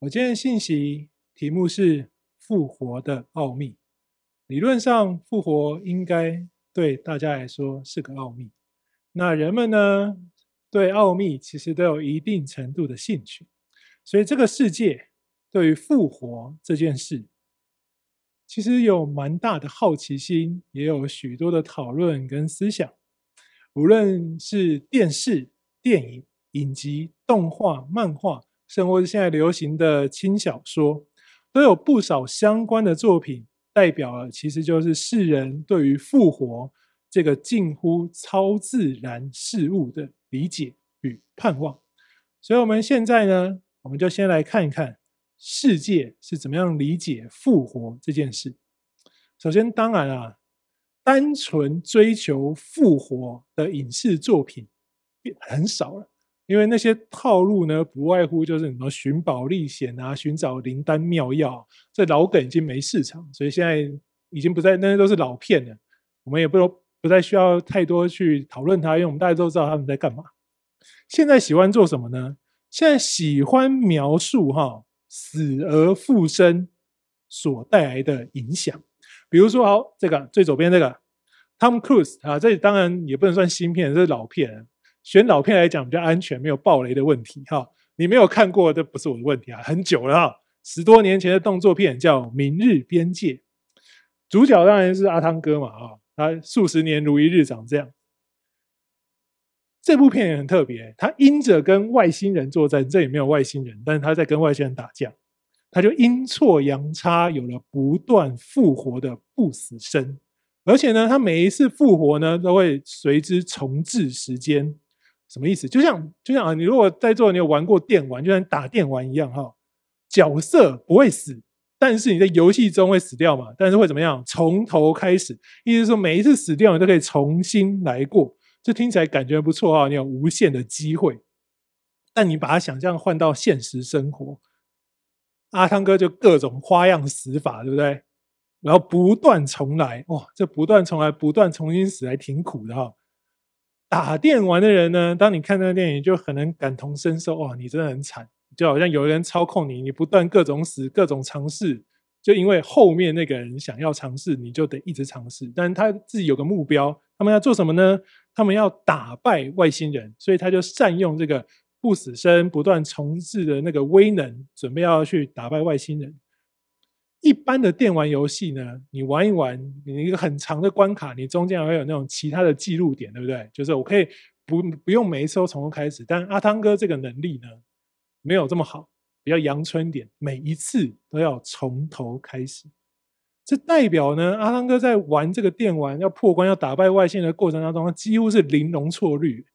我今天的信息题目是复活的奥秘。理论上，复活应该对大家来说是个奥秘。那人们呢，对奥秘其实都有一定程度的兴趣，所以这个世界对于复活这件事，其实有蛮大的好奇心，也有许多的讨论跟思想。无论是电视、电影、影集、动画、漫画，甚或是现在流行的轻小说，都有不少相关的作品，代表了其实就是世人对于复活这个近乎超自然事物的理解与盼望。所以，我们现在呢，我们就先来看一看世界是怎么样理解复活这件事。首先，当然啊，单纯追求复活的影视作品变很少了。因为那些套路呢，不外乎就是什么寻宝历险啊，寻找灵丹妙药，这老梗已经没市场，所以现在已经不再，那些都是老片了。我们也不不再需要太多去讨论它，因为我们大家都知道他们在干嘛。现在喜欢做什么呢？现在喜欢描述哈死而复生所带来的影响。比如说，好，这个最左边这个 Tom Cruise 啊，这当然也不能算新片，这是老片。选老片来讲比较安全，没有爆雷的问题哈。你没有看过，这不是我的问题啊，很久了哈，十多年前的动作片叫《明日边界》，主角当然是阿汤哥嘛啊，他数十年如一日长这样。这部片也很特别，他因着跟外星人作战，这也没有外星人，但是他在跟外星人打架，他就阴错阳差有了不断复活的不死身，而且呢，他每一次复活呢，都会随之重置时间。什么意思？就像就像啊，你如果在座你有玩过电玩，就像打电玩一样哈。角色不会死，但是你在游戏中会死掉嘛？但是会怎么样？从头开始，意思是说每一次死掉你都可以重新来过。这听起来感觉不错啊，你有无限的机会。但你把它想象换到现实生活，阿汤哥就各种花样死法，对不对？然后不断重来，哇，这不断重来，不断重新死，还挺苦的哈。打电玩的人呢，当你看那个电影，就很能感同身受。哇，你真的很惨，就好像有人操控你，你不断各种死、各种尝试，就因为后面那个人想要尝试，你就得一直尝试。但他自己有个目标，他们要做什么呢？他们要打败外星人，所以他就善用这个不死身、不断重置的那个威能，准备要去打败外星人。一般的电玩游戏呢，你玩一玩，你一个很长的关卡，你中间还会有那种其他的记录点，对不对？就是我可以不不用每一次都从头开始，但阿汤哥这个能力呢，没有这么好，比较阳春点，每一次都要从头开始。这代表呢，阿汤哥在玩这个电玩要破关、要打败外星人的过程当中，几乎是零容错率，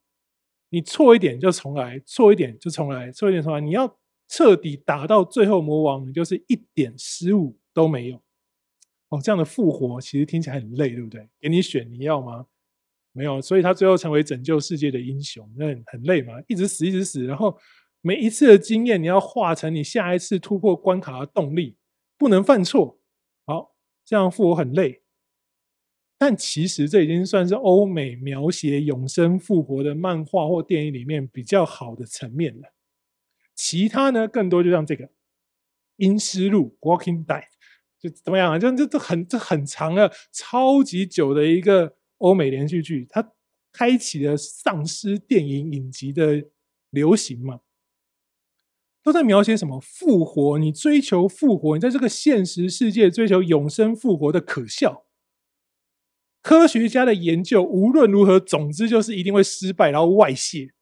你错一点就重来，错一点就重来，错一点重来，你要彻底打到最后魔王，你就是一点失误都没有哦，这样的复活其实听起来很累，对不对？给你选，你要吗？没有，所以他最后成为拯救世界的英雄，那很累嘛，一直死，一直死，然后每一次的经验，你要化成你下一次突破关卡的动力，不能犯错。好，这样复活很累，但其实这已经算是欧美描写永生复活的漫画或电影里面比较好的层面了。其他呢，更多就像这个《阴尸路》（Walking Dead）。就怎么样啊？就这这很这很长的、超级久的一个欧美连续剧，它开启了丧尸电影影集的流行嘛？都在描写什么复活？你追求复活，你在这个现实世界追求永生复活的可笑。科学家的研究无论如何，总之就是一定会失败，然后外泄。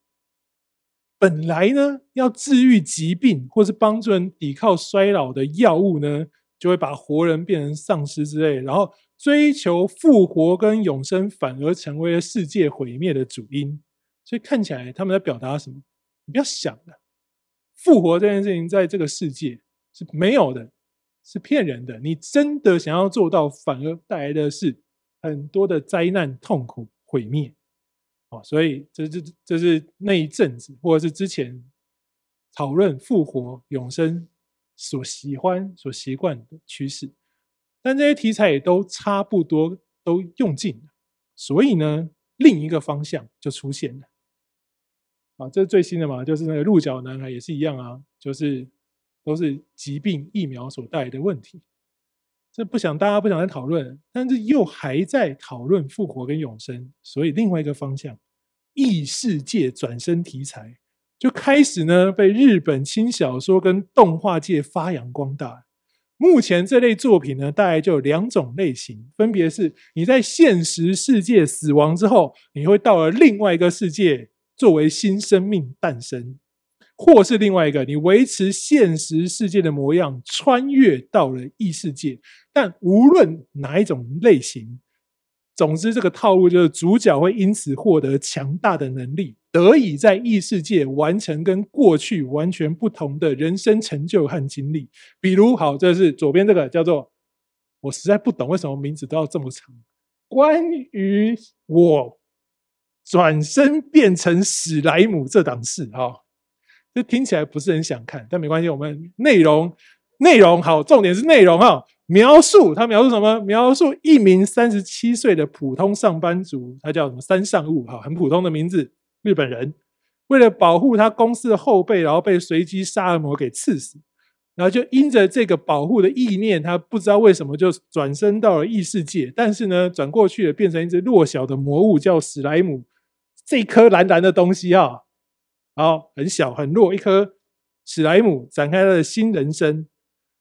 本来呢，要治愈疾病或是帮助人抵抗衰老的药物呢，就会把活人变成丧尸之类，然后追求复活跟永生，反而成为了世界毁灭的主因。所以看起来他们在表达什么？你不要想了，复活这件事情在这个世界是没有的，是骗人的。你真的想要做到，反而带来的是很多的灾难、痛苦、毁灭。哦，所以这这这是那一阵子，或者是之前讨论复活、永生。所喜欢、所习惯的趋势，但这些题材也都差不多都用尽了，所以呢，另一个方向就出现了。啊，这是最新的嘛，就是那个鹿角男孩也是一样啊，就是都是疾病疫苗所带来的问题。这不想大家不想再讨论，但是又还在讨论复活跟永生，所以另外一个方向，异世界转生题材就开始呢被日本轻小说跟动画界发扬光大。目前这类作品呢，大概就有两种类型，分别是你在现实世界死亡之后，你会到了另外一个世界，作为新生命诞生。或是另外一个，你维持现实世界的模样，穿越到了异世界。但无论哪一种类型，总之这个套路就是主角会因此获得强大的能力，得以在异世界完成跟过去完全不同的人生成就和经历。比如，好，这是左边这个叫做，我实在不懂为什么名字都要这么长。关于我转身变成史莱姆这档事，哈。这听起来不是很想看，但没关系。我们内容内容好，重点是内容哈。描述他描述什么？描述一名三十七岁的普通上班族，他叫什么？三上物哈，很普通的名字，日本人。为了保护他公司的后辈，然后被随机杀人魔给刺死，然后就因着这个保护的意念，他不知道为什么就转身到了异世界。但是呢，转过去了，变成一只弱小的魔物，叫史莱姆。这颗蓝蓝的东西啊。好，很小很弱，一颗史莱姆展开他的新人生。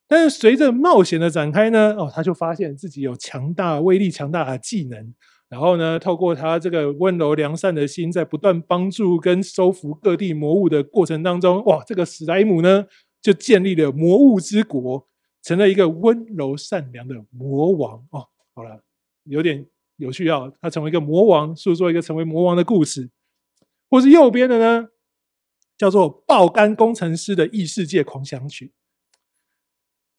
但是随着冒险的展开呢，哦，他就发现自己有强大威力、强大的技能。然后呢，透过他这个温柔良善的心，在不断帮助跟收服各地魔物的过程当中，哇，这个史莱姆呢，就建立了魔物之国，成了一个温柔善良的魔王。哦，好了，有点有趣啊，他成为一个魔王，诉说一个成为魔王的故事。或是右边的呢？叫做爆肝工程师的异世界狂想曲。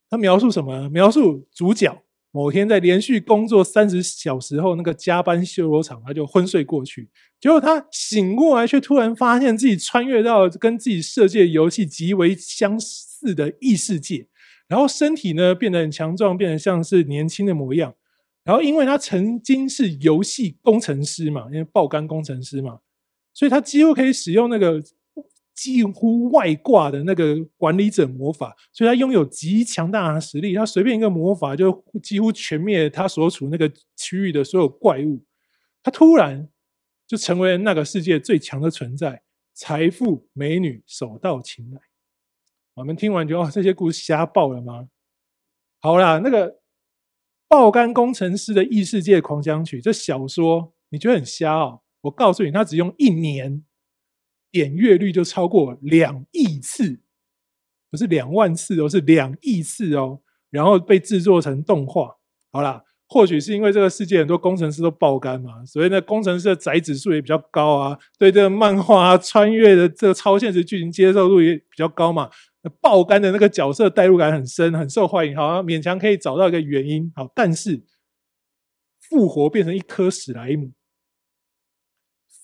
他描述什么？描述主角某天在连续工作三十小时后，那个加班修罗场，他就昏睡过去。结果他醒过来，却突然发现自己穿越到跟自己设计游戏极为相似的异世界，然后身体呢变得很强壮，变得像是年轻的模样。然后因为他曾经是游戏工程师嘛，因为爆肝工程师嘛，所以他几乎可以使用那个。几乎外挂的那个管理者魔法，所以他拥有极强大的实力。他随便一个魔法就几乎全灭他所处那个区域的所有怪物。他突然就成为了那个世界最强的存在，财富、美女手到擒来。我们听完就哦，这些故事瞎爆了吗？好啦，那个爆肝工程师的异世界狂想曲，这小说你觉得很瞎哦？我告诉你，他只用一年。点阅率就超过两亿次，不是两万次哦，是两亿次哦。然后被制作成动画。好啦，或许是因为这个世界很多工程师都爆肝嘛，所以呢，工程师的宅指数也比较高啊。对这个漫画啊，穿越的这个超现实剧情接受度也比较高嘛。那爆肝的那个角色代入感很深，很受欢迎。好像勉强可以找到一个原因。好，但是复活变成一颗史莱姆。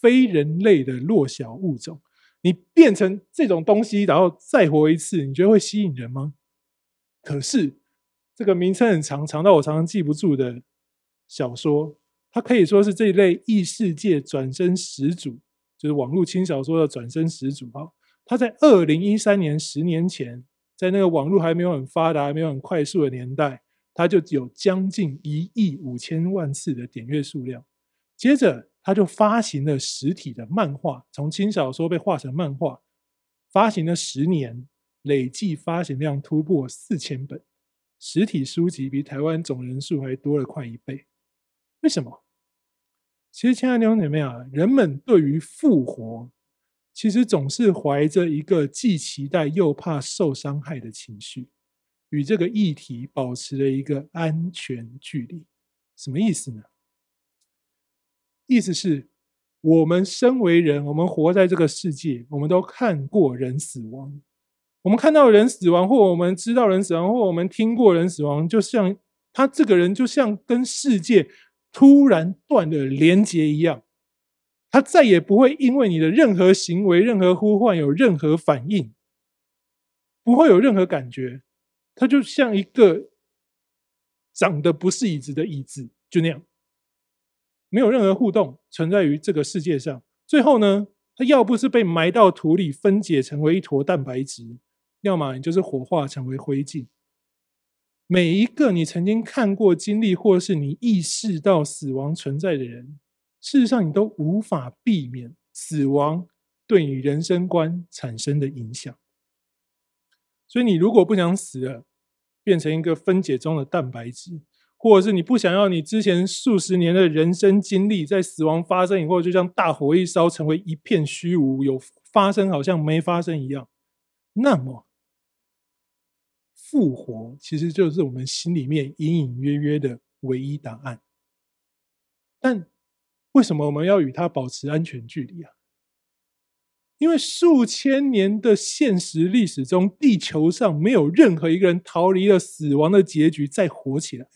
非人类的弱小物种，你变成这种东西，然后再活一次，你觉得会吸引人吗？可是这个名称很长，长到我常常记不住的小说，它可以说是这一类异世界转生始祖，就是网络轻小说的转生始祖啊！它在二零一三年，十年前，在那个网络还没有很发达、还没有很快速的年代，它就有将近一亿五千万次的点阅数量。接着，他就发行了实体的漫画，从轻小说被画成漫画，发行了十年，累计发行量突破四千本，实体书籍比台湾总人数还多了快一倍。为什么？其实，亲爱的兄姐妹啊，人们对于复活，其实总是怀着一个既期待又怕受伤害的情绪，与这个议题保持了一个安全距离。什么意思呢？意思是，我们身为人，我们活在这个世界，我们都看过人死亡。我们看到人死亡，或我们知道人死亡，或我们听过人死亡，就像他这个人，就像跟世界突然断了连接一样。他再也不会因为你的任何行为、任何呼唤有任何反应，不会有任何感觉。他就像一个长得不是椅子的椅子，就那样。没有任何互动存在于这个世界上。最后呢，它要不是被埋到土里分解成为一坨蛋白质，要么你就是火化成为灰烬。每一个你曾经看过、经历，或是你意识到死亡存在的人，事实上你都无法避免死亡对你人生观产生的影响。所以，你如果不想死了，变成一个分解中的蛋白质，或者是你不想要你之前数十年的人生经历，在死亡发生以后，就像大火一烧，成为一片虚无，有发生好像没发生一样，那么。复活其实就是我们心里面隐隐约约的唯一答案，但为什么我们要与它保持安全距离啊？因为数千年的现实历史中，地球上没有任何一个人逃离了死亡的结局再活起来。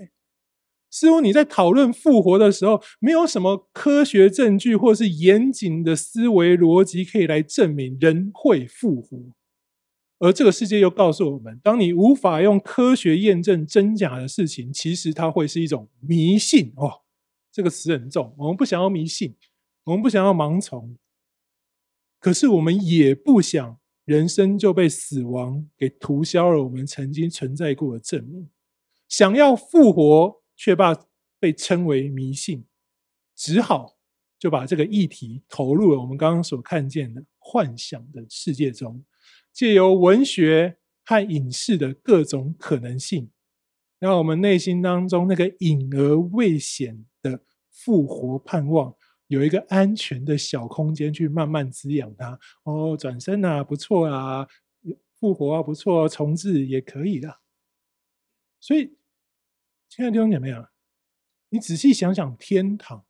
似乎你在讨论复活的时候，没有什么科学证据或是严谨的思维逻辑可以来证明人会复活。而这个世界又告诉我们，当你无法用科学验证真假的事情，其实它会是一种迷信哦。这个词很重，我们不想要迷信，我们不想要盲从，可是我们也不想人生就被死亡给涂销了我们曾经存在过的证明。想要复活，却怕被称为迷信，只好就把这个议题投入了我们刚刚所看见的幻想的世界中。借由文学和影视的各种可能性，让我们内心当中那个隐而未显的复活盼望，有一个安全的小空间去慢慢滋养它。哦，转身啊，不错啊，复活啊，不错，重置也可以的。所以，亲爱的弟兄姐妹啊，你仔细想想，天堂，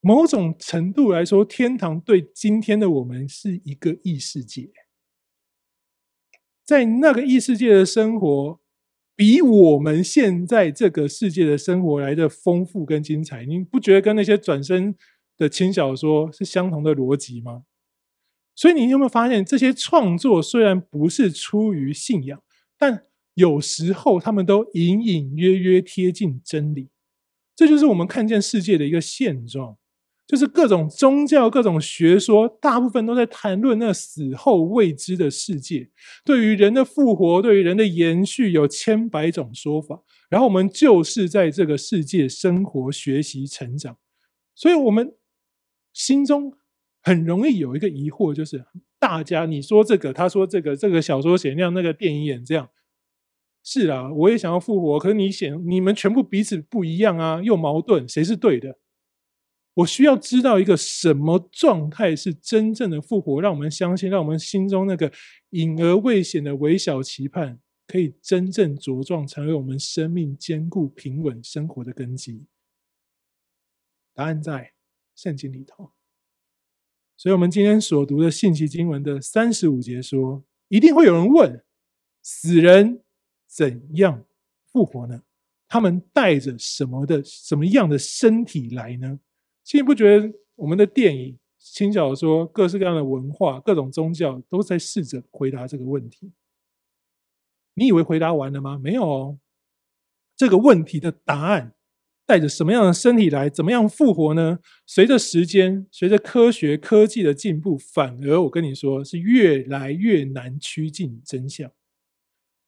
某种程度来说，天堂对今天的我们是一个异世界。在那个异世界的生活，比我们现在这个世界的生活来的丰富跟精彩。你不觉得跟那些转生的轻小说是相同的逻辑吗？所以你有没有发现，这些创作虽然不是出于信仰，但有时候他们都隐隐约约贴近真理。这就是我们看见世界的一个现状。就是各种宗教、各种学说，大部分都在谈论那死后未知的世界。对于人的复活，对于人的延续，有千百种说法。然后我们就是在这个世界生活、学习、成长，所以我们心中很容易有一个疑惑，就是大家你说这个，他说这个，这个小说写那样，那个电影演这样，是啊，我也想要复活，可是你显你们全部彼此不一样啊，又矛盾，谁是对的？我需要知道一个什么状态是真正的复活，让我们相信，让我们心中那个隐而未显的微小期盼，可以真正茁壮，成为我们生命坚固平稳生活的根基。答案在圣经里头。所以，我们今天所读的信息经文的三十五节说，一定会有人问：死人怎样复活呢？他们带着什么的什么样的身体来呢？其实不觉得我们的电影、轻小说、各式各样的文化、各种宗教都在试着回答这个问题？你以为回答完了吗？没有哦。这个问题的答案带着什么样的身体来？怎么样复活呢？随着时间，随着科学科技的进步，反而我跟你说是越来越难趋近真相。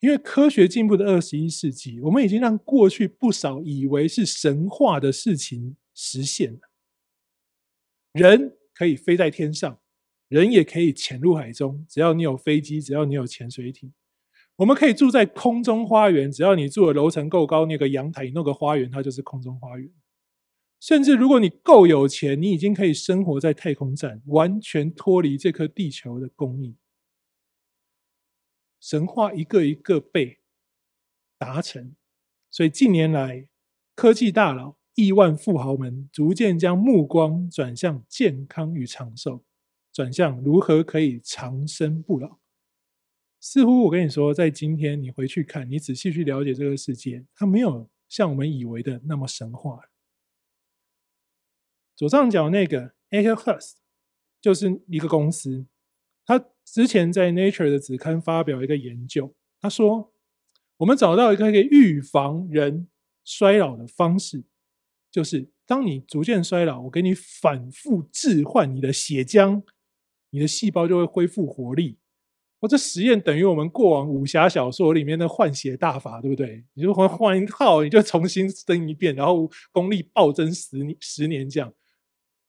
因为科学进步的二十一世纪，我们已经让过去不少以为是神话的事情实现了。人可以飞在天上，人也可以潜入海中。只要你有飞机，只要你有潜水艇，我们可以住在空中花园。只要你住的楼层够高，那个阳台，你弄个花园，它就是空中花园。甚至如果你够有钱，你已经可以生活在太空站，完全脱离这颗地球的供应。神话一个一个被达成，所以近年来科技大佬。亿万富豪们逐渐将目光转向健康与长寿，转向如何可以长生不老。似乎我跟你说，在今天你回去看，你仔细去了解这个世界，它没有像我们以为的那么神话。左上角那个 Acurhurst 就是一个公司，它之前在 Nature 的子刊发表一个研究，他说我们找到一个可以预防人衰老的方式。就是当你逐渐衰老，我给你反复置换你的血浆，你的细胞就会恢复活力。我这实验等于我们过往武侠小说里面的换血大法，对不对？你就换换一套，你就重新生一遍，然后功力暴增十年十年这样。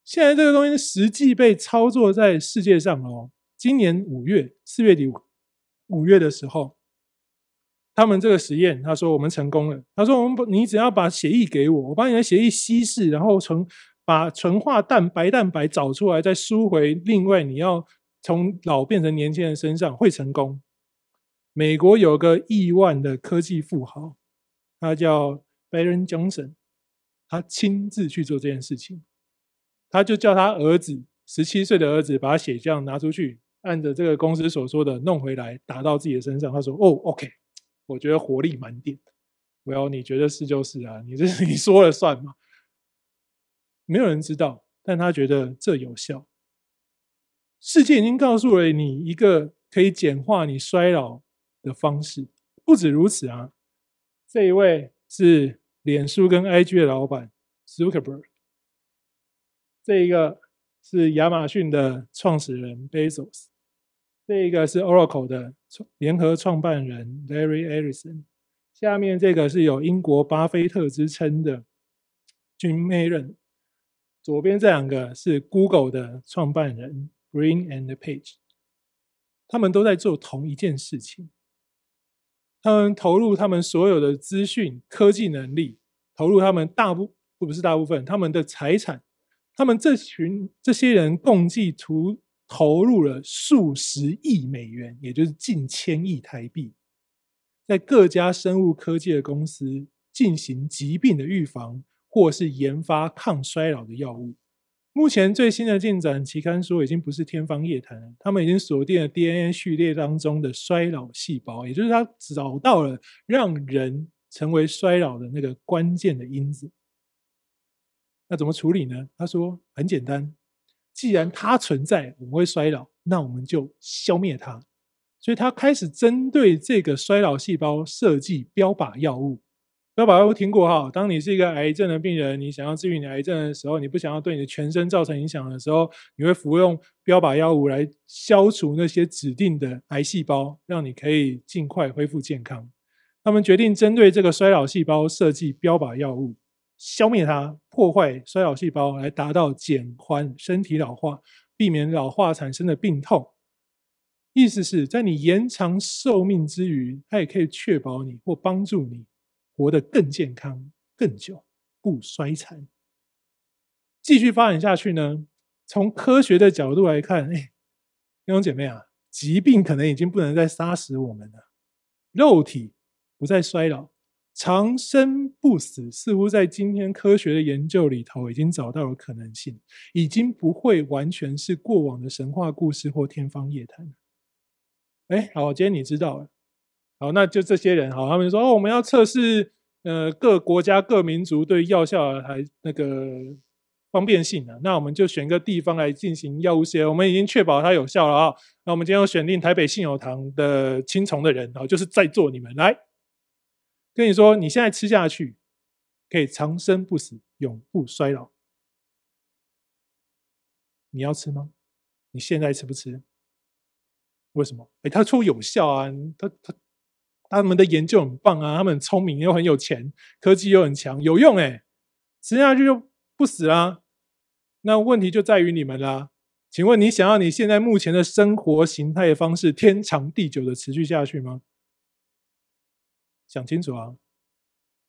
现在这个东西实际被操作在世界上哦。今年五月四月底五月的时候，他们这个实验，他说我们成功了。他说我们，你只要把血液给我，我把你的血液稀释，然后从把纯化蛋白蛋白找出来，再输回另外你要。从老变成年轻人身上会成功。美国有个亿万的科技富豪，他叫 Baron Johnson，他亲自去做这件事情。他就叫他儿子，十七岁的儿子，把血浆拿出去，按着这个公司所说的弄回来，打到自己的身上。他说：“哦，OK，我觉得活力满点。Well，你觉得是就是啊，你这是 你说了算吗？没有人知道，但他觉得这有效。”世界已经告诉了你一个可以简化你衰老的方式。不止如此啊，这一位是脸书跟 IG 的老板 Zuckerberg，这一个是亚马逊的创始人 Bezos，这一个是 Oracle 的联合创办人 Larry Ellison，下面这个是有英国巴菲特之称的 Jim Mayron，左边这两个是 Google 的创办人。Brin and Page，他们都在做同一件事情。他们投入他们所有的资讯科技能力，投入他们大部不是大部分他们的财产。他们这群这些人共计投投入了数十亿美元，也就是近千亿台币，在各家生物科技的公司进行疾病的预防，或是研发抗衰老的药物。目前最新的进展，期刊说已经不是天方夜谭了。他们已经锁定了 DNA 序列当中的衰老细胞，也就是他找到了让人成为衰老的那个关键的因子。那怎么处理呢？他说很简单，既然它存在，我们会衰老，那我们就消灭它。所以他开始针对这个衰老细胞设计标靶药物。标靶药物听过哈？当你是一个癌症的病人，你想要治愈你癌症的时候，你不想要对你的全身造成影响的时候，你会服用标靶药物来消除那些指定的癌细胞，让你可以尽快恢复健康。他们决定针对这个衰老细胞设计标靶药物，消灭它，破坏衰老细胞，来达到减缓身体老化，避免老化产生的病痛。意思是在你延长寿命之余，它也可以确保你或帮助你。活得更健康、更久，不衰残。继续发展下去呢？从科学的角度来看，哎，弟兄姐妹啊，疾病可能已经不能再杀死我们了，肉体不再衰老，长生不死，似乎在今天科学的研究里头已经找到了可能性，已经不会完全是过往的神话故事或天方夜谭。哎，好，今天你知道了。好，那就这些人，好，他们说哦，我们要测试，呃，各国家各民族对药效还那个方便性啊，那我们就选个地方来进行药物试验，我们已经确保它有效了啊。那我们今天要选定台北信友堂的青虫的人，啊，就是在座你们来，跟你说，你现在吃下去可以长生不死，永不衰老，你要吃吗？你现在吃不吃？为什么？哎，他说有效啊，他他。他们的研究很棒啊，他们很聪明又很有钱，科技又很强，有用哎，吃下去就不死啦。那问题就在于你们啦。请问你想要你现在目前的生活形态的方式天长地久的持续下去吗？想清楚啊！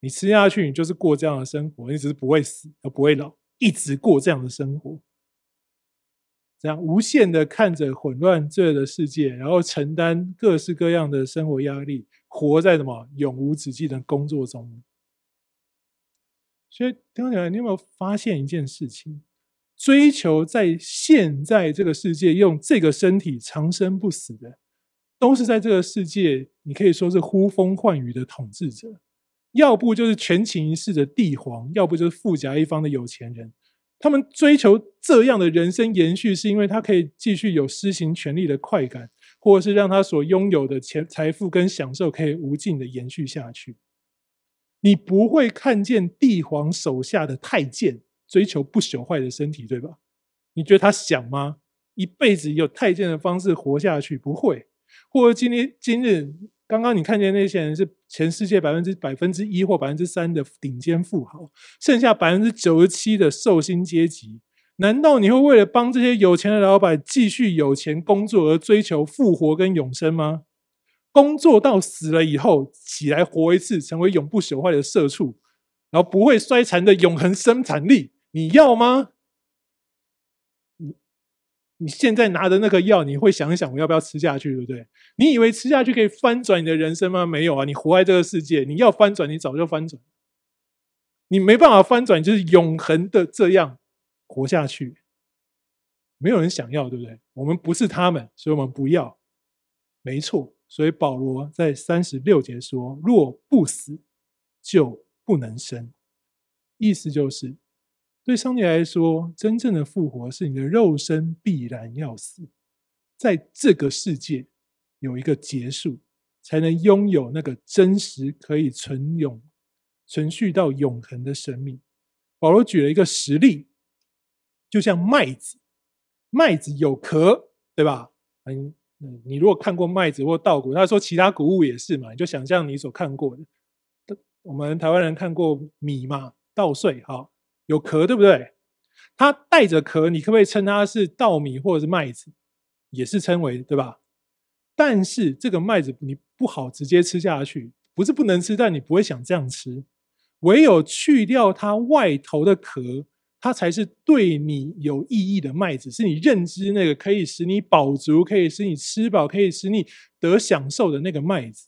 你吃下去，你就是过这样的生活，你只是不会死，而不会老，一直过这样的生活。这样无限的看着混乱罪恶的世界，然后承担各式各样的生活压力，活在什么永无止境的工作中。所以，听起来你有没有发现一件事情？追求在现在这个世界用这个身体长生不死的，都是在这个世界你可以说是呼风唤雨的统治者，要不就是权倾一世的帝皇，要不就是富甲一方的有钱人。他们追求这样的人生延续，是因为他可以继续有施行权力的快感，或者是让他所拥有的钱、财富跟享受可以无尽的延续下去。你不会看见帝皇手下的太监追求不朽坏的身体，对吧？你觉得他想吗？一辈子有太监的方式活下去？不会。或者今天今日刚刚你看见那些人是全世界百分之百分之一或百分之三的顶尖富豪，剩下百分之九十七的受薪阶级，难道你会为了帮这些有钱的老板继续有钱工作而追求复活跟永生吗？工作到死了以后，起来活一次，成为永不朽坏的社畜，然后不会衰残的永恒生产力，你要吗？你现在拿的那个药，你会想一想我要不要吃下去，对不对？你以为吃下去可以翻转你的人生吗？没有啊！你活在这个世界，你要翻转，你早就翻转。你没办法翻转，就是永恒的这样活下去。没有人想要，对不对？我们不是他们，所以我们不要。没错。所以保罗在三十六节说：“若不死，就不能生。”意思就是，对上帝来说，真正的复活是你的肉身必然要死，在这个世界有一个结束，才能拥有那个真实可以存永、存续到永恒的生命。保罗举了一个实例，就像麦子，麦子有壳，对吧？嗯。你如果看过麦子或稻谷，他说其他谷物也是嘛，你就想象你所看过的。我们台湾人看过米嘛，稻穗，好，有壳，对不对？它带着壳，你可不可以称它是稻米或者是麦子？也是称为，对吧？但是这个麦子你不好直接吃下去，不是不能吃，但你不会想这样吃，唯有去掉它外头的壳。它才是对你有意义的麦子，是你认知那个可以使你饱足、可以使你吃饱、可以使你得享受的那个麦子。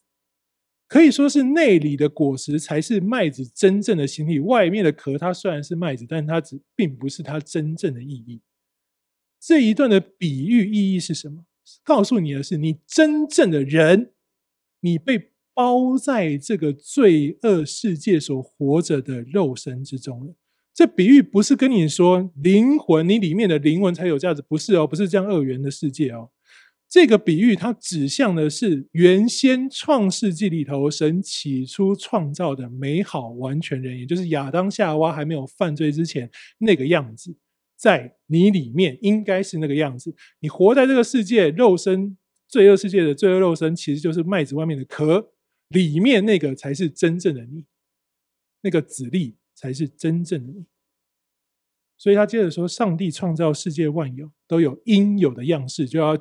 可以说是内里的果实才是麦子真正的形体，外面的壳它虽然是麦子，但它只并不是它真正的意义。这一段的比喻意义是什么？告诉你的是，你真正的人，你被包在这个罪恶世界所活着的肉身之中了。这比喻不是跟你说灵魂，你里面的灵魂才有价值，不是哦，不是这样二元的世界哦。这个比喻它指向的是原先创世纪里头神起初创造的美好完全人，也就是亚当夏娃还没有犯罪之前那个样子，在你里面应该是那个样子。你活在这个世界，肉身罪恶世界的罪恶肉身，其实就是麦子外面的壳，里面那个才是真正的你，那个子粒。才是真正的你，所以他接着说：“上帝创造世界万有都有应有的样式，就要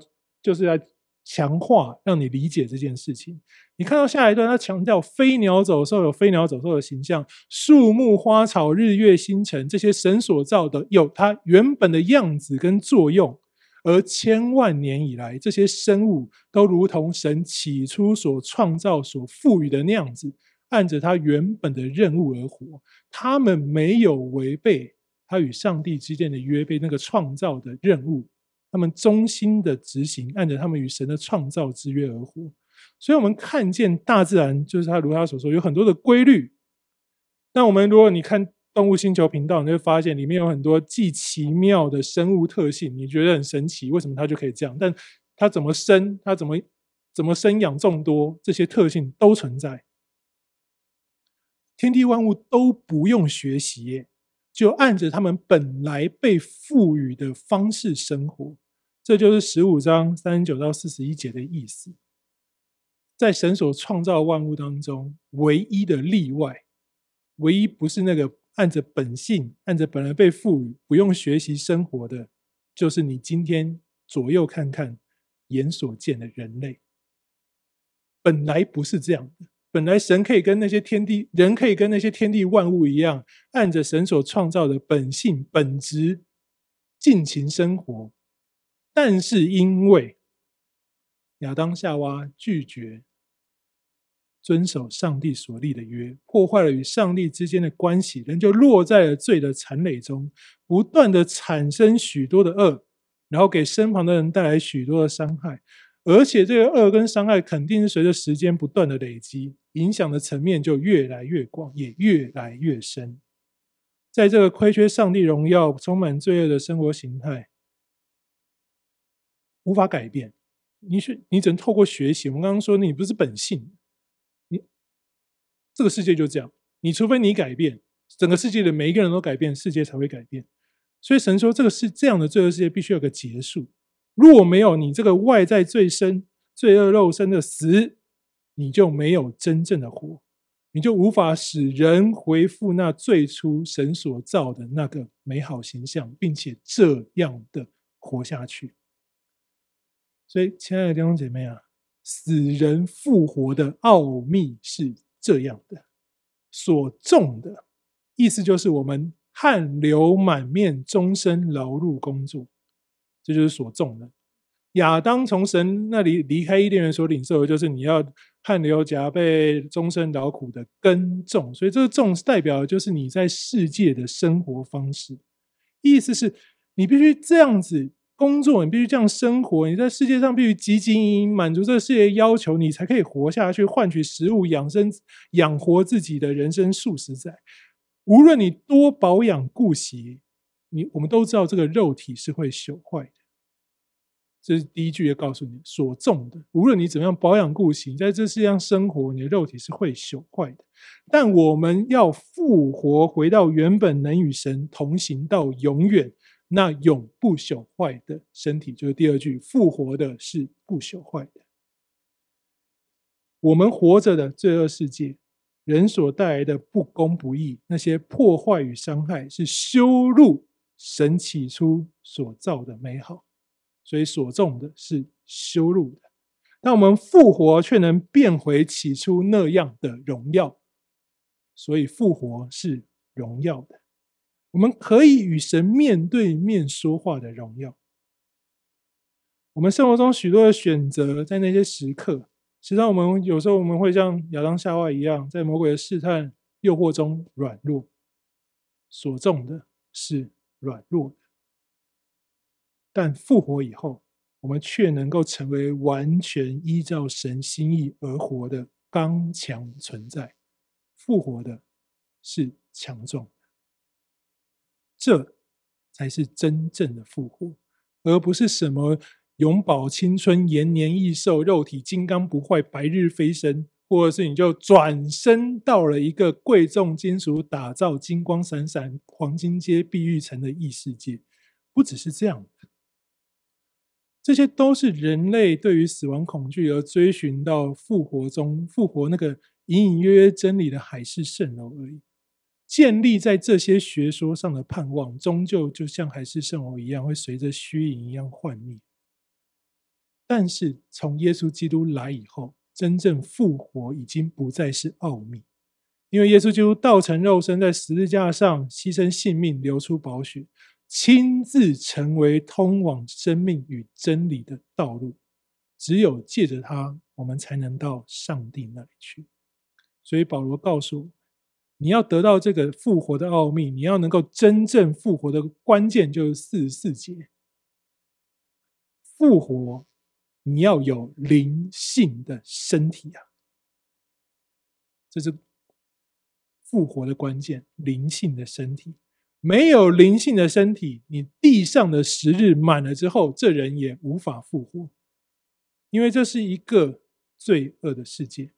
就是要强化，让你理解这件事情。你看到下一段，他强调飞鸟走兽有飞鸟走兽的形象，树木花草日月星辰这些神所造的有它原本的样子跟作用，而千万年以来，这些生物都如同神起初所创造所赋予的那样子。”按着他原本的任务而活，他们没有违背他与上帝之间的约，被那个创造的任务，他们忠心的执行，按着他们与神的创造之约而活。所以，我们看见大自然，就是他如他所说，有很多的规律。那我们如果你看动物星球频道，你会发现里面有很多既奇妙的生物特性，你觉得很神奇，为什么它就可以这样？但它怎么生，它怎么怎么生养众多，这些特性都存在。天地万物都不用学习，就按着他们本来被赋予的方式生活。这就是十五章三十九到四十一节的意思。在神所创造万物当中，唯一的例外，唯一不是那个按着本性、按着本来被赋予、不用学习生活的，就是你今天左右看看眼所见的人类，本来不是这样的。本来神可以跟那些天地人可以跟那些天地万物一样，按着神所创造的本性本质尽情生活，但是因为亚当夏娃拒绝遵守上帝所立的约，破坏了与上帝之间的关系，人就落在了罪的残累中，不断的产生许多的恶，然后给身旁的人带来许多的伤害。而且这个恶跟伤害肯定是随着时间不断的累积，影响的层面就越来越广，也越来越深。在这个亏缺上帝荣耀、充满罪恶的生活形态，无法改变。你是你只能透过学习。我们刚刚说，你不是本性，你这个世界就这样。你除非你改变，整个世界的每一个人都改变，世界才会改变。所以神说，这个是这样的罪恶世界必须有个结束。如果没有你这个外在最深罪恶肉身的死，你就没有真正的活，你就无法使人回复那最初神所造的那个美好形象，并且这样的活下去。所以，亲爱的弟兄姐妹啊，死人复活的奥秘是这样的：所种的，意思就是我们汗流满面、终身劳碌工作，这就是所种的。亚当从神那里离开伊甸园所领受的，就是你要汗流浃背、终身劳苦的耕种。所以，这个种代表的就是你在世界的生活方式，意思是你必须这样子。工作，你必须这样生活。你在世界上必须汲汲营营，满足这个世界要求，你才可以活下去，换取食物养生、养活自己的人生数十载。无论你多保养顾惜，你我们都知道这个肉体是会朽坏的。这是第一句也告诉你，所种的，无论你怎么样保养固形，在这世界上生活，你的肉体是会朽坏的。但我们要复活，回到原本能与神同行到永远。那永不朽坏的身体，就是第二句，复活的是不朽坏的。我们活着的罪恶世界，人所带来的不公不义，那些破坏与伤害，是羞辱神起初所造的美好，所以所种的是羞辱的。但我们复活，却能变回起初那样的荣耀，所以复活是荣耀的。我们可以与神面对面说话的荣耀。我们生活中许多的选择，在那些时刻，实际上我们有时候我们会像亚当夏娃一样，在魔鬼的试探、诱惑中软弱。所中的是软弱，但复活以后，我们却能够成为完全依照神心意而活的刚强存在。复活的是强壮。这才是真正的复活，而不是什么永葆青春、延年益寿、肉体金刚不坏、白日飞升，或者是你就转身到了一个贵重金属打造、金光闪闪、黄金街碧玉城的异世界。不只是这样的，这些都是人类对于死亡恐惧而追寻到复活中复活那个隐隐约约真理的海市蜃楼而已。建立在这些学说上的盼望，终究就像海市蜃楼一样，会随着虚影一样幻灭。但是从耶稣基督来以后，真正复活已经不再是奥秘，因为耶稣基督道成肉身，在十字架上牺牲性命，流出宝血，亲自成为通往生命与真理的道路。只有借着他，我们才能到上帝那里去。所以保罗告诉我。你要得到这个复活的奥秘，你要能够真正复活的关键就是四十四节。复活，你要有灵性的身体啊，这是复活的关键。灵性的身体，没有灵性的身体，你地上的时日满了之后，这人也无法复活，因为这是一个罪恶的世界。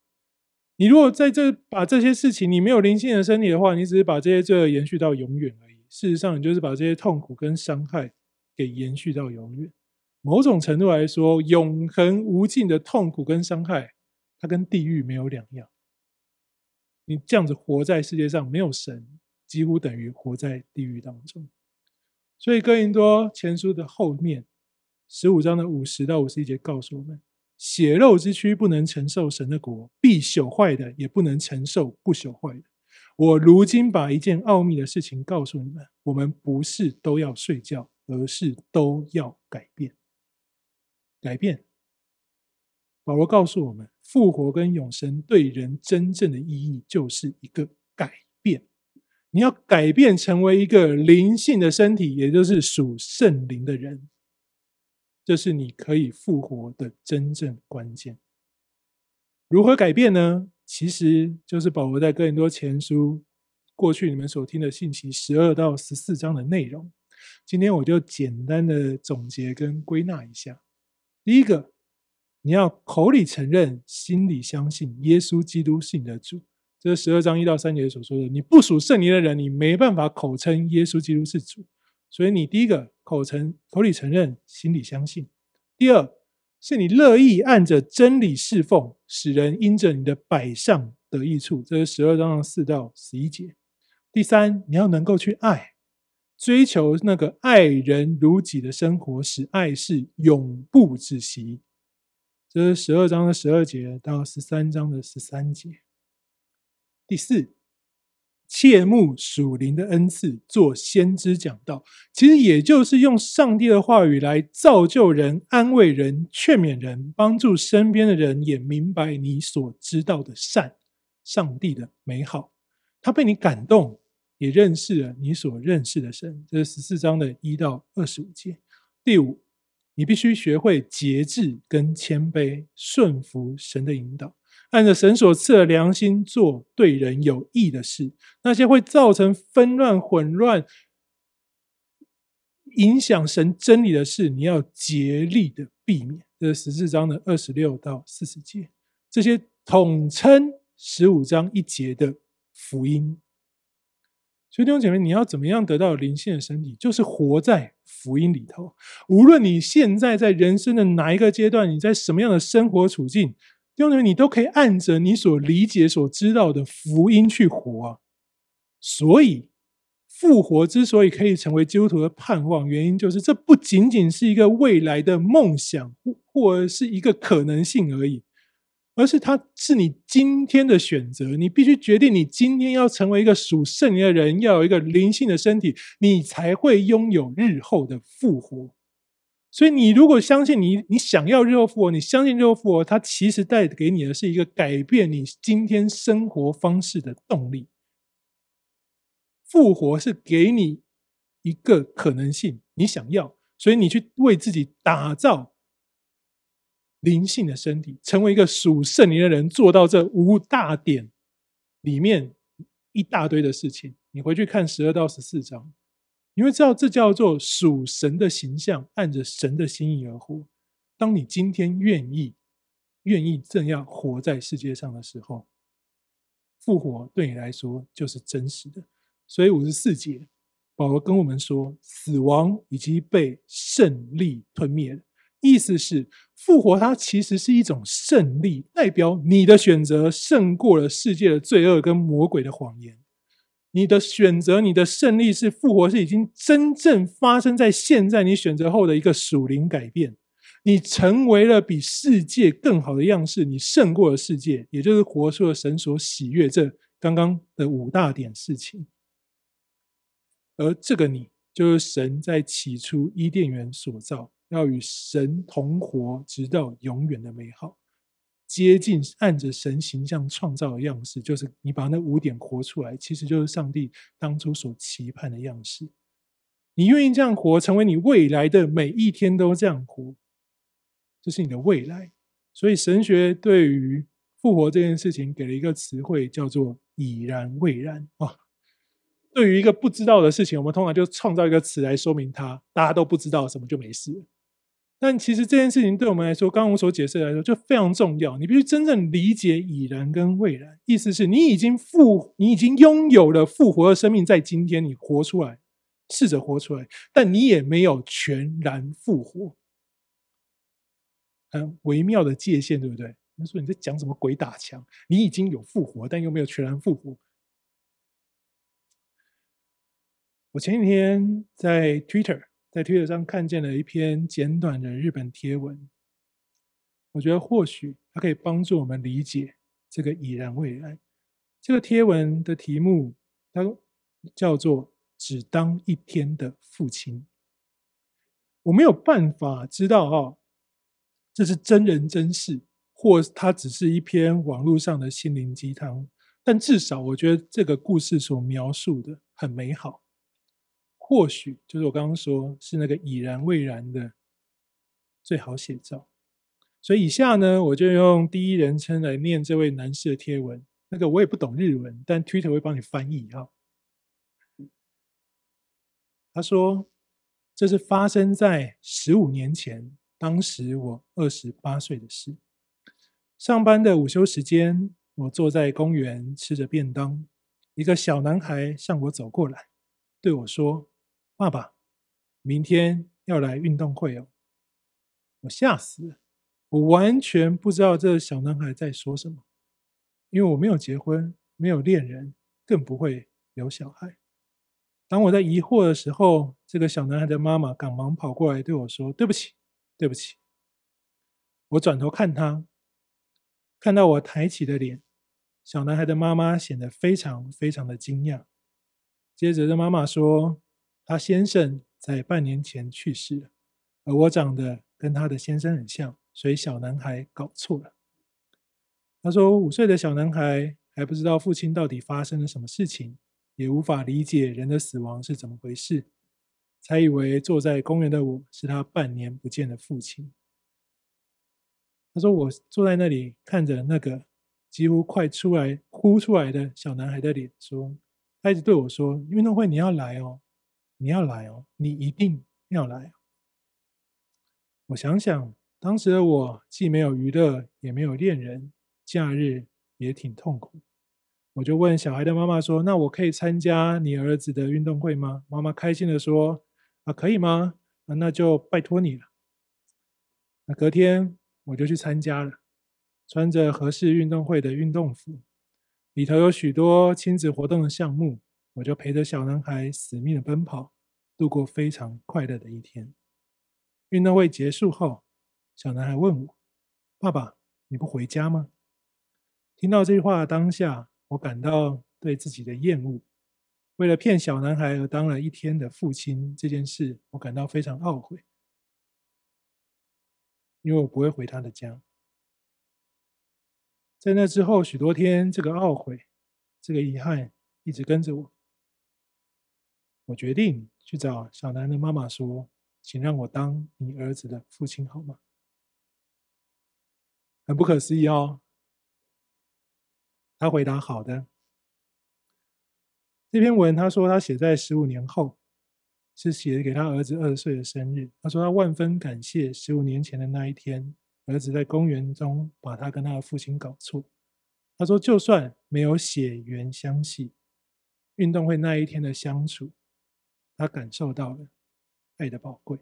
你如果在这把这些事情，你没有灵性的身体的话，你只是把这些罪恶延续到永远而已。事实上，你就是把这些痛苦跟伤害给延续到永远。某种程度来说，永恒无尽的痛苦跟伤害，它跟地狱没有两样。你这样子活在世界上，没有神，几乎等于活在地狱当中。所以，哥林多前书的后面十五章的五十到五十一节告诉我们。血肉之躯不能承受神的国，必朽坏的也不能承受不朽坏的。我如今把一件奥秘的事情告诉你们：我们不是都要睡觉，而是都要改变。改变。保罗告诉我们，复活跟永生对人真正的意义就是一个改变。你要改变成为一个灵性的身体，也就是属圣灵的人。这是你可以复活的真正关键。如何改变呢？其实就是保罗在哥林多前书过去你们所听的信息十二到十四章的内容。今天我就简单的总结跟归纳一下。第一个，你要口里承认，心里相信耶稣基督是你的主。这是十二章一到三节所说的。你不属圣灵的人，你没办法口称耶稣基督是主。所以你第一个口承口里承认，心里相信。第二，是你乐意按着真理侍奉，使人因着你的摆上得益处。这是十二章的四到十一节。第三，你要能够去爱，追求那个爱人如己的生活，使爱是永不止息。这是十二章的十二节到十三章的十三节。第四。切慕属灵的恩赐，做先知讲道，其实也就是用上帝的话语来造就人、安慰人、劝勉人，帮助身边的人也明白你所知道的善，上帝的美好。他被你感动，也认识了你所认识的神。这是十四章的一到二十五节。第五，你必须学会节制跟谦卑，顺服神的引导。按着神所赐的良心做对人有益的事，那些会造成纷乱、混乱、影响神真理的事，你要竭力的避免。这是十四章的二十六到四十节，这些统称十五章一节的福音。所以弟兄姐妹，你要怎么样得到灵性的身体？就是活在福音里头。无论你现在在人生的哪一个阶段，你在什么样的生活处境。弟兄姐妹，你都可以按着你所理解、所知道的福音去活。所以，复活之所以可以成为基督徒的盼望，原因就是这不仅仅是一个未来的梦想，或者是一个可能性而已，而是它是你今天的选择。你必须决定，你今天要成为一个属圣灵的人，要有一个灵性的身体，你才会拥有日后的复活。所以，你如果相信你，你想要日后复活，你相信日后复活，它其实带给你的是一个改变你今天生活方式的动力。复活是给你一个可能性，你想要，所以你去为自己打造灵性的身体，成为一个属圣灵的人，做到这五大点里面一大堆的事情。你回去看十二到十四章。你会知道，这叫做属神的形象，按着神的心意而活。当你今天愿意、愿意这样活在世界上的时候，复活对你来说就是真实的。所以五十四节，保罗跟我们说，死亡已经被胜利吞灭了。意思是，复活它其实是一种胜利，代表你的选择胜过了世界的罪恶跟魔鬼的谎言。你的选择，你的胜利是复活，是已经真正发生在现在你选择后的一个属灵改变。你成为了比世界更好的样式，你胜过了世界，也就是活出了神所喜悦这刚刚的五大点事情。而这个你，就是神在起初伊甸园所造，要与神同活，直到永远的美好。接近按着神形象创造的样式，就是你把那五点活出来，其实就是上帝当初所期盼的样式。你愿意这样活，成为你未来的每一天都这样活，这是你的未来。所以神学对于复活这件事情给了一个词汇，叫做“已然未然”啊。对于一个不知道的事情，我们通常就创造一个词来说明它，大家都不知道什么就没事。但其实这件事情对我们来说，刚刚我所解释来说就非常重要。你必须真正理解已然跟未然，意思是你已经复，你已经拥有了复活的生命，在今天你活出来，试着活出来，但你也没有全然复活。很微妙的界限，对不对？他说你在讲什么鬼打墙？你已经有复活，但又没有全然复活。我前几天在 Twitter。在推特上看见了一篇简短的日本贴文，我觉得或许它可以帮助我们理解这个已然未然。这个贴文的题目它叫做“只当一天的父亲”。我没有办法知道哦，这是真人真事，或它只是一篇网络上的心灵鸡汤。但至少我觉得这个故事所描述的很美好。或许就是我刚刚说，是那个已然未然的最好写照。所以以下呢，我就用第一人称来念这位男士的贴文。那个我也不懂日文，但 Twitter 会帮你翻译哈。他说：“这是发生在十五年前，当时我二十八岁的事。上班的午休时间，我坐在公园吃着便当，一个小男孩向我走过来，对我说。”爸爸，明天要来运动会哦！我吓死了，我完全不知道这小男孩在说什么，因为我没有结婚，没有恋人，更不会有小孩。当我在疑惑的时候，这个小男孩的妈妈赶忙跑过来对我说：“对不起，对不起。”我转头看他，看到我抬起的脸，小男孩的妈妈显得非常非常的惊讶。接着，这妈妈说：“他先生在半年前去世了，而我长得跟他的先生很像，所以小男孩搞错了。”他说：“五岁的小男孩还不知道父亲到底发生了什么事情。”也无法理解人的死亡是怎么回事，才以为坐在公园的我是他半年不见的父亲。他说：“我坐在那里看着那个几乎快出来哭出来的小男孩的脸，说，他一直对我说：‘运动会你要来哦，你要来哦，你一定要来。’我想想，当时的我既没有娱乐，也没有恋人，假日也挺痛苦。”我就问小孩的妈妈说：“那我可以参加你儿子的运动会吗？”妈妈开心的说：“啊，可以吗？啊，那就拜托你了。”那隔天我就去参加了，穿着合适运动会的运动服，里头有许多亲子活动的项目，我就陪着小男孩死命的奔跑，度过非常快乐的一天。运动会结束后，小男孩问我：“爸爸，你不回家吗？”听到这句话的当下，我感到对自己的厌恶，为了骗小男孩而当了一天的父亲这件事，我感到非常懊悔，因为我不会回他的家。在那之后许多天，这个懊悔、这个遗憾一直跟着我。我决定去找小男孩的妈妈说：“请让我当你儿子的父亲好吗？”很不可思议哦。他回答：“好的。”这篇文他说他写在十五年后，是写给他儿子二十岁的生日。他说他万分感谢十五年前的那一天，儿子在公园中把他跟他的父亲搞错。他说就算没有血缘相系，运动会那一天的相处，他感受到了爱的宝贵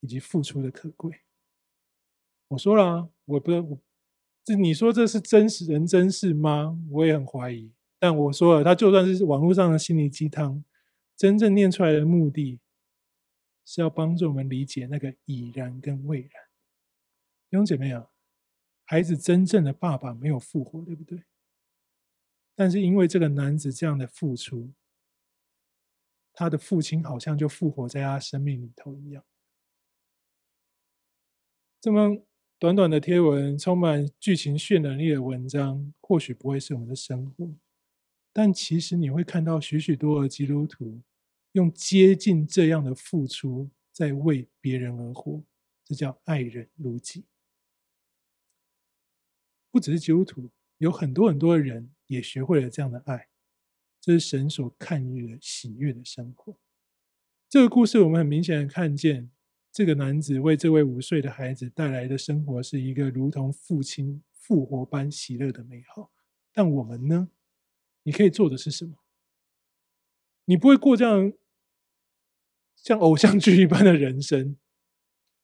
以及付出的可贵。我说了啊，我不我。这你说这是真实人真事吗？我也很怀疑。但我说了，他就算是网络上的心灵鸡汤，真正念出来的目的，是要帮助我们理解那个已然跟未然。弟兄姐妹啊，孩子真正的爸爸没有复活，对不对？但是因为这个男子这样的付出，他的父亲好像就复活在他生命里头一样。这么。短短的贴文，充满剧情渲染力的文章，或许不会是我们的生活，但其实你会看到许许多的基督徒用接近这样的付出，在为别人而活，这叫爱人如己。不只是基督徒，有很多很多的人也学会了这样的爱，这是神所看悦的喜悦的生活。这个故事，我们很明显的看见。这个男子为这位五岁的孩子带来的生活是一个如同父亲复活般喜乐的美好，但我们呢？你可以做的是什么？你不会过这样像偶像剧一般的人生，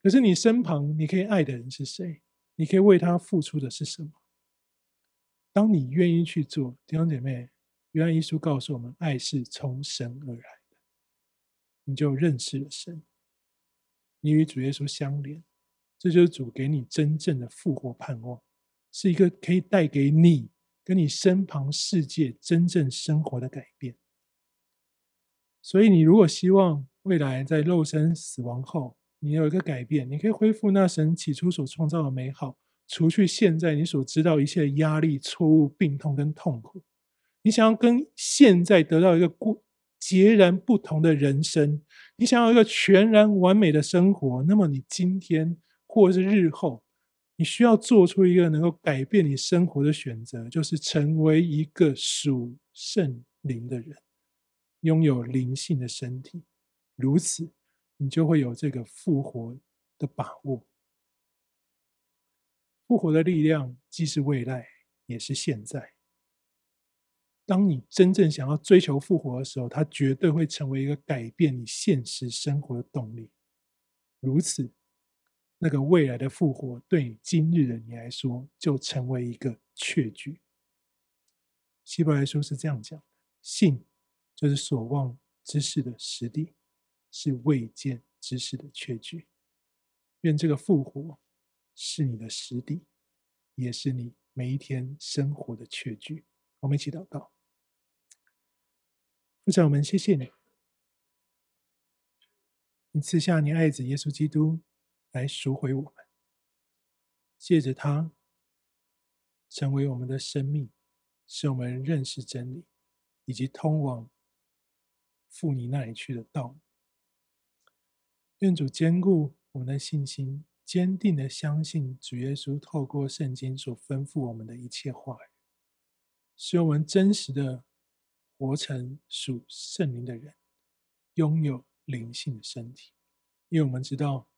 可是你身旁你可以爱的人是谁？你可以为他付出的是什么？当你愿意去做，弟兄姐妹，约翰一书告诉我们，爱是从神而来的，你就认识了神。你与主耶稣相连，这就是主给你真正的复活盼望，是一个可以带给你跟你身旁世界真正生活的改变。所以，你如果希望未来在肉身死亡后，你有一个改变，你可以恢复那神起初所创造的美好，除去现在你所知道一切压力、错误、病痛跟痛苦。你想要跟现在得到一个过截然不同的人生。你想要一个全然完美的生活，那么你今天或者是日后，你需要做出一个能够改变你生活的选择，就是成为一个属圣灵的人，拥有灵性的身体。如此，你就会有这个复活的把握。复活的力量既是未来，也是现在。当你真正想要追求复活的时候，它绝对会成为一个改变你现实生活的动力。如此，那个未来的复活，对你今日的你来说，就成为一个确据。希伯来书是这样讲的：信就是所望之事的实底，是未见之事的确据。愿这个复活是你的实底，也是你每一天生活的确据。我们一起祷告。父神，我们谢谢你，你赐下你爱子耶稣基督来赎回我们，借着他成为我们的生命，使我们认识真理，以及通往父你那里去的道路。愿主坚固我们的信心，坚定的相信主耶稣透过圣经所吩咐我们的一切话语，使我们真实的活成属圣灵的人，拥有灵性的身体。因为我们知道，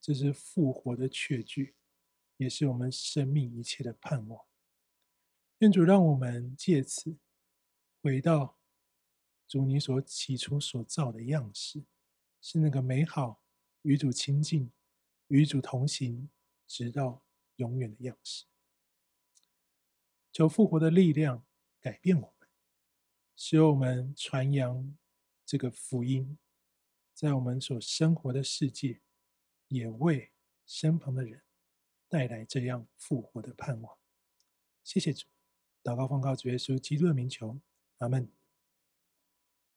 这是复活的确据，也是我们生命一切的盼望。愿主让我们借此回到主你所起初所造的样式，是那个美好与主亲近、与主同行，直到永远的样式。求复活的力量改变我。使我们传扬这个福音，在我们所生活的世界，也为身旁的人带来这样复活的盼望。谢谢主，祷告奉告主耶稣基督的名求，阿门。